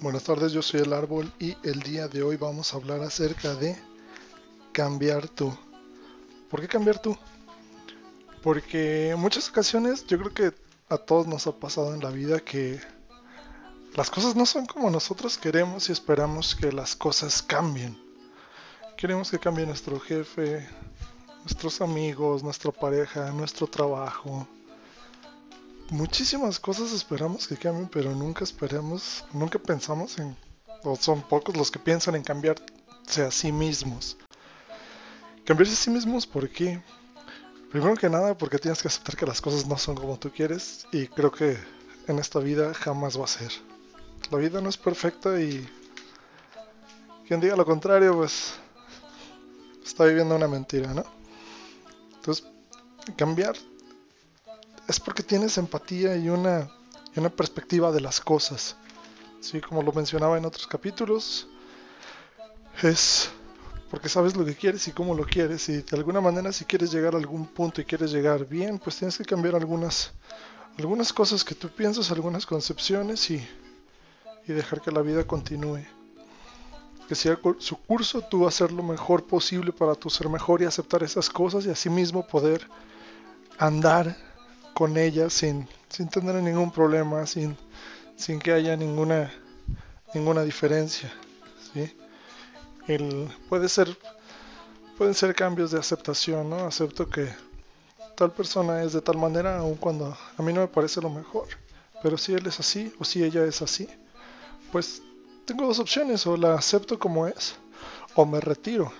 Buenas tardes, yo soy el árbol y el día de hoy vamos a hablar acerca de cambiar tú. ¿Por qué cambiar tú? Porque en muchas ocasiones yo creo que a todos nos ha pasado en la vida que las cosas no son como nosotros queremos y esperamos que las cosas cambien. Queremos que cambie nuestro jefe, nuestros amigos, nuestra pareja, nuestro trabajo. Muchísimas cosas esperamos que cambien, pero nunca esperamos, nunca pensamos en, o son pocos los que piensan en cambiarse a sí mismos. Cambiarse a sí mismos, ¿por qué? Primero que nada, porque tienes que aceptar que las cosas no son como tú quieres y creo que en esta vida jamás va a ser. La vida no es perfecta y quien diga lo contrario, pues está viviendo una mentira, ¿no? Entonces, cambiar es porque tienes empatía y una, y una perspectiva de las cosas. Sí, como lo mencionaba en otros capítulos, es porque sabes lo que quieres y cómo lo quieres. Y de alguna manera si quieres llegar a algún punto y quieres llegar bien, pues tienes que cambiar algunas, algunas cosas que tú piensas, algunas concepciones y, y dejar que la vida continúe su curso, tú hacer lo mejor posible para tu ser mejor y aceptar esas cosas y asimismo poder andar con ellas sin, sin tener ningún problema, sin, sin que haya ninguna, ninguna diferencia. ¿sí? El, ser, pueden ser cambios de aceptación, ¿no? Acepto que tal persona es de tal manera, aun cuando a mí no me parece lo mejor. Pero si él es así o si ella es así, pues tengo dos opciones, o la acepto como es, o me retiro.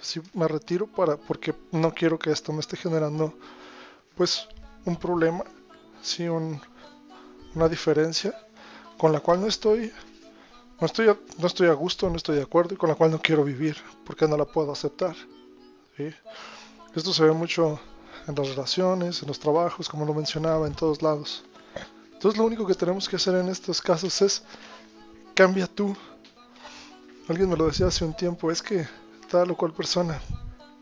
Si me retiro para, porque no quiero que esto me esté generando, pues, un problema, sí, una diferencia con la cual no estoy, no estoy, no estoy a gusto, no estoy de acuerdo y con la cual no quiero vivir, porque no la puedo aceptar. Esto se ve mucho en las relaciones, en los trabajos, como lo mencionaba, en todos lados. Entonces lo único que tenemos que hacer en estos casos es cambia tú. Alguien me lo decía hace un tiempo, es que tal o cual persona,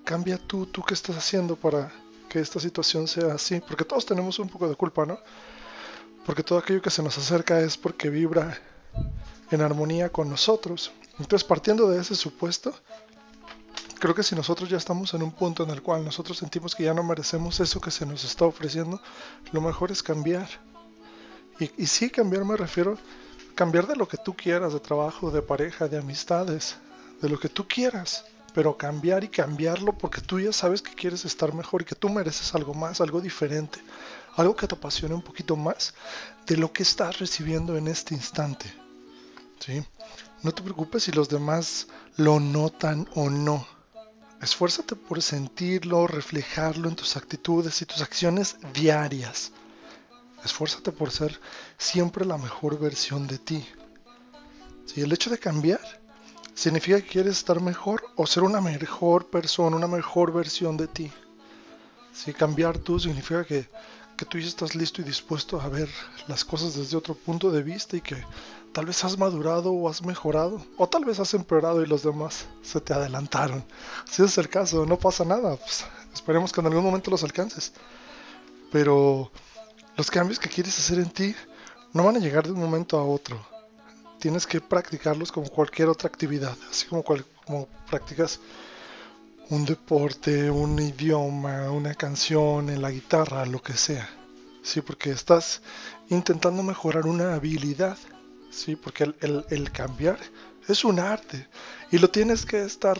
cambia tú, tú qué estás haciendo para que esta situación sea así, porque todos tenemos un poco de culpa, ¿no? Porque todo aquello que se nos acerca es porque vibra en armonía con nosotros. Entonces, partiendo de ese supuesto, creo que si nosotros ya estamos en un punto en el cual nosotros sentimos que ya no merecemos eso que se nos está ofreciendo, lo mejor es cambiar. Y, y sí, cambiar me refiero cambiar de lo que tú quieras, de trabajo, de pareja, de amistades, de lo que tú quieras, pero cambiar y cambiarlo porque tú ya sabes que quieres estar mejor y que tú mereces algo más, algo diferente, algo que te apasione un poquito más de lo que estás recibiendo en este instante. ¿Sí? No te preocupes si los demás lo notan o no. Esfuérzate por sentirlo, reflejarlo en tus actitudes y tus acciones diarias. Esfuérzate por ser siempre la mejor versión de ti. Si el hecho de cambiar significa que quieres estar mejor o ser una mejor persona, una mejor versión de ti. Si cambiar tú significa que, que tú ya estás listo y dispuesto a ver las cosas desde otro punto de vista y que tal vez has madurado o has mejorado o tal vez has empeorado y los demás se te adelantaron. Si es el caso, no pasa nada. Pues, esperemos que en algún momento los alcances. Pero los cambios que quieres hacer en ti no van a llegar de un momento a otro. Tienes que practicarlos como cualquier otra actividad, así como, como practicas un deporte, un idioma, una canción, en la guitarra, lo que sea. Sí, porque estás intentando mejorar una habilidad. Sí, porque el, el cambiar es un arte y lo tienes que estar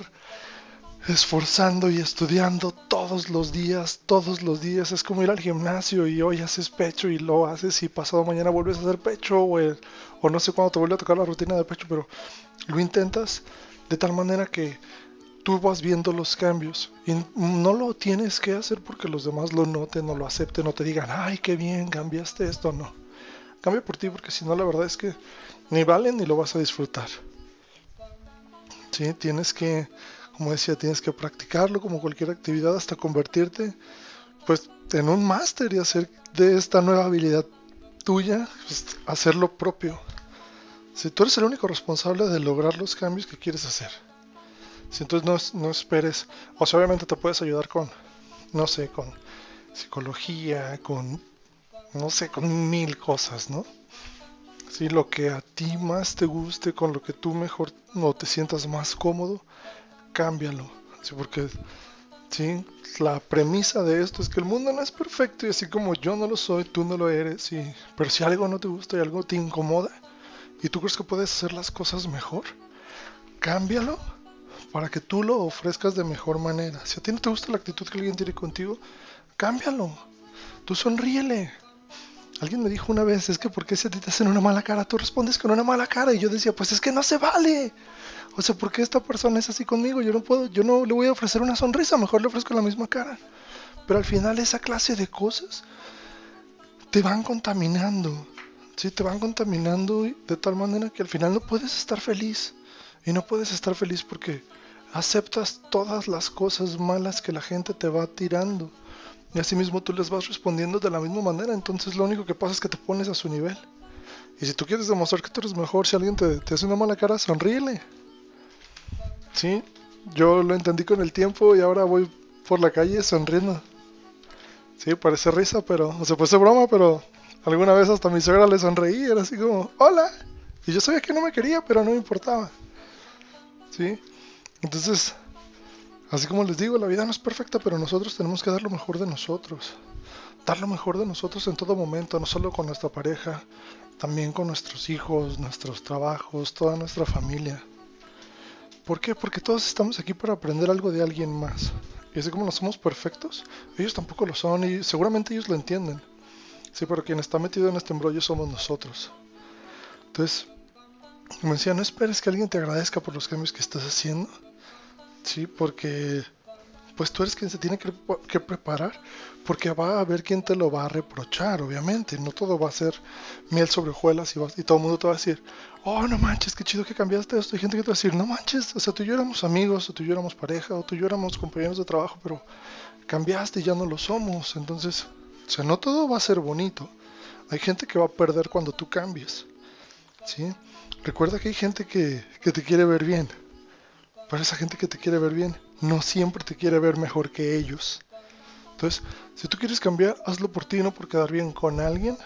esforzando y estudiando todos los días, todos los días. Es como ir al gimnasio y hoy haces pecho y lo haces y pasado mañana vuelves a hacer pecho o, o no sé cuándo te vuelve a tocar la rutina de pecho, pero lo intentas de tal manera que tú vas viendo los cambios y no lo tienes que hacer porque los demás lo noten o lo acepten o te digan, ay, qué bien, cambiaste esto, no. Cambia por ti porque si no la verdad es que ni valen ni lo vas a disfrutar. Sí, tienes que como decía, tienes que practicarlo como cualquier actividad hasta convertirte pues en un máster y hacer de esta nueva habilidad tuya, pues, hacer propio. Si tú eres el único responsable de lograr los cambios que quieres hacer. Si entonces no, no esperes, o sea, obviamente te puedes ayudar con, no sé, con psicología, con, no sé, con mil cosas, ¿no? Sí, lo que a ti más te guste, con lo que tú mejor no te sientas más cómodo, cámbialo. Porque sí, la premisa de esto es que el mundo no es perfecto y así como yo no lo soy, tú no lo eres. Sí. Pero si algo no te gusta y algo te incomoda y tú crees que puedes hacer las cosas mejor, cámbialo para que tú lo ofrezcas de mejor manera. Si a ti no te gusta la actitud que alguien tiene contigo, cámbialo. Tú sonríele. Alguien me dijo una vez, es que ¿por qué si a te hacen una mala cara, tú respondes con una mala cara? Y yo decía, pues es que no se vale. O sea, ¿por qué esta persona es así conmigo? Yo no puedo, yo no le voy a ofrecer una sonrisa, mejor le ofrezco la misma cara. Pero al final esa clase de cosas te van contaminando. Sí, te van contaminando de tal manera que al final no puedes estar feliz. Y no puedes estar feliz porque aceptas todas las cosas malas que la gente te va tirando. Y así mismo tú les vas respondiendo de la misma manera. Entonces lo único que pasa es que te pones a su nivel. Y si tú quieres demostrar que tú eres mejor, si alguien te, hace una mala cara, sonríele. Sí, yo lo entendí con el tiempo y ahora voy por la calle sonriendo. Sí, parece risa, pero, o sea, ser broma, pero alguna vez hasta mi suegra le sonreí, era así como, hola. Y yo sabía que no me quería, pero no me importaba. ¿sí? Entonces, así como les digo, la vida no es perfecta, pero nosotros tenemos que dar lo mejor de nosotros. Dar lo mejor de nosotros en todo momento, no solo con nuestra pareja, también con nuestros hijos, nuestros trabajos, toda nuestra familia. ¿Por qué? Porque todos estamos aquí para aprender algo de alguien más. Y así como no somos perfectos, ellos tampoco lo son y seguramente ellos lo entienden. Sí, pero quien está metido en este embrollo somos nosotros. Entonces, como decía, no esperes que alguien te agradezca por los cambios que estás haciendo. Sí, porque pues tú eres quien se tiene que, preparar, porque va a haber quien te lo va a reprochar, obviamente. No todo va a ser miel sobre hojuelas y, y todo el mundo te va a decir, oh, no manches, qué chido que cambiaste esto. Hay gente que te va a decir, no manches, o sea, tú y yo éramos amigos, o tú y yo éramos pareja, o tú y yo éramos compañeros de trabajo, pero cambiaste y ya no lo somos. Entonces, o sea, no todo va a ser bonito. Hay gente que va a perder cuando tú cambies. ¿Sí? Recuerda que hay gente que, te quiere ver bien. Pero esa gente que te quiere ver bien no siempre te quiere ver mejor que ellos. Entonces, si tú quieres cambiar, hazlo por ti, no por quedar bien con alguien,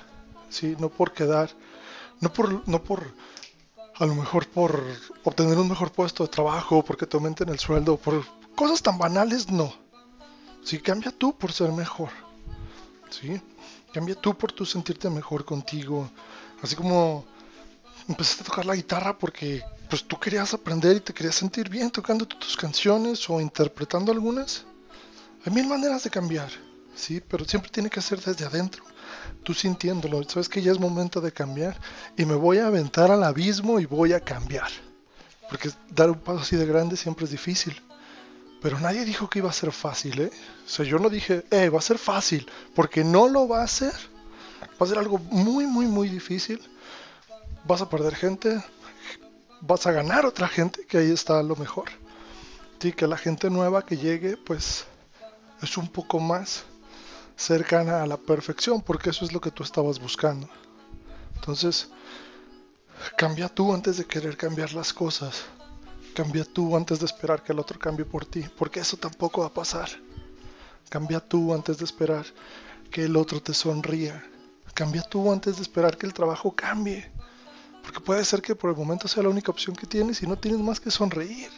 ¿sí? no por quedar, no por, no por, a lo mejor por obtener un mejor puesto de trabajo, porque te aumenten el sueldo, por cosas tan banales, no. Sí, cambia tú por ser mejor. ¿Sí? Cambia tú por tu sentirte mejor contigo. Así como empezaste a tocar la guitarra porque pues tú querías aprender y te querías sentir bien tocando tus canciones o interpretando algunas. Hay mil maneras de cambiar, sí, pero siempre tiene que ser desde adentro. Tú sintiéndolo, sabes que ya es momento de cambiar y me voy a aventar al abismo y voy a cambiar. Porque dar un paso así de grande siempre es difícil. Pero nadie dijo que iba a ser fácil, ¿eh? O sea, yo no dije, eh, va a ser fácil, porque no lo va a hacer. Va a ser algo muy, muy, muy difícil vas a perder gente, vas a ganar otra gente, que ahí está lo mejor. Y que la gente nueva que llegue, pues es un poco más cercana a la perfección, porque eso es lo que tú estabas buscando. Entonces, cambia tú antes de querer cambiar las cosas. Cambia tú antes de esperar que el otro cambie por ti, porque eso tampoco va a pasar. Cambia tú antes de esperar que el otro te sonría. Cambia tú antes de esperar que el trabajo cambie. Porque puede ser que por el momento sea la única opción que tienes y no tienes más que sonreír.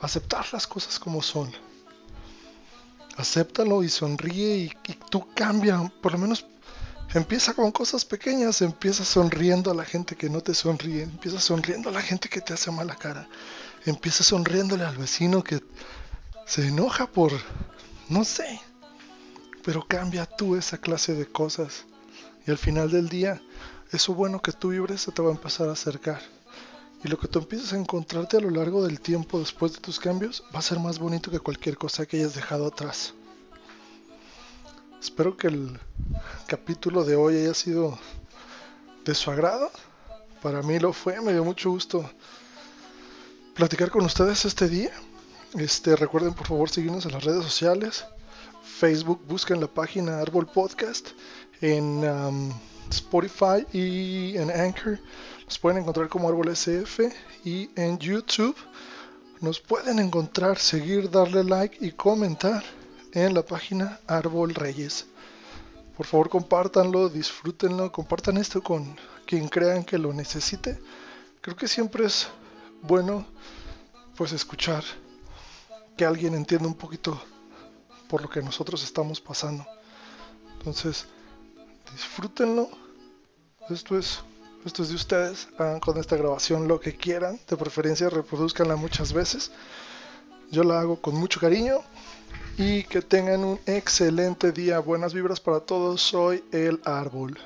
Aceptar las cosas como son. Acéptalo y sonríe y, tú cambia. Por lo menos empieza con cosas pequeñas. Empieza sonriendo a la gente que no te sonríe. Empieza sonriendo a la gente que te hace mala cara. Empieza sonriéndole al vecino que se enoja por... no sé. Pero cambia tú esa clase de cosas. Y al final del día eso bueno que tú vibres se te va a empezar a acercar. Y lo que tú empiezas a encontrarte a lo largo del tiempo después de tus cambios va a ser más bonito que cualquier cosa que hayas dejado atrás. Espero que el capítulo de hoy haya sido de su agrado. Para mí lo fue, me dio mucho gusto platicar con ustedes este día. Este, recuerden por favor seguirnos en las redes sociales. Facebook, busquen la página Árbol Podcast. En um, Spotify y en Anchor. Nos pueden encontrar como Árbol SF y en YouTube nos pueden encontrar, seguir, darle like y comentar en la página Árbol Reyes. Por favor, compártanlo, disfrútenlo, compartan esto con quien crean que lo necesite. Creo que siempre es bueno pues escuchar que alguien entienda un poquito por lo que nosotros estamos pasando. Entonces, disfrútenlo. Esto es esto es de ustedes. Hagan con esta grabación lo que quieran. De preferencia reproduzcanla muchas veces. Yo la hago con mucho cariño. Y que tengan un excelente día. Buenas vibras para todos. Soy el árbol.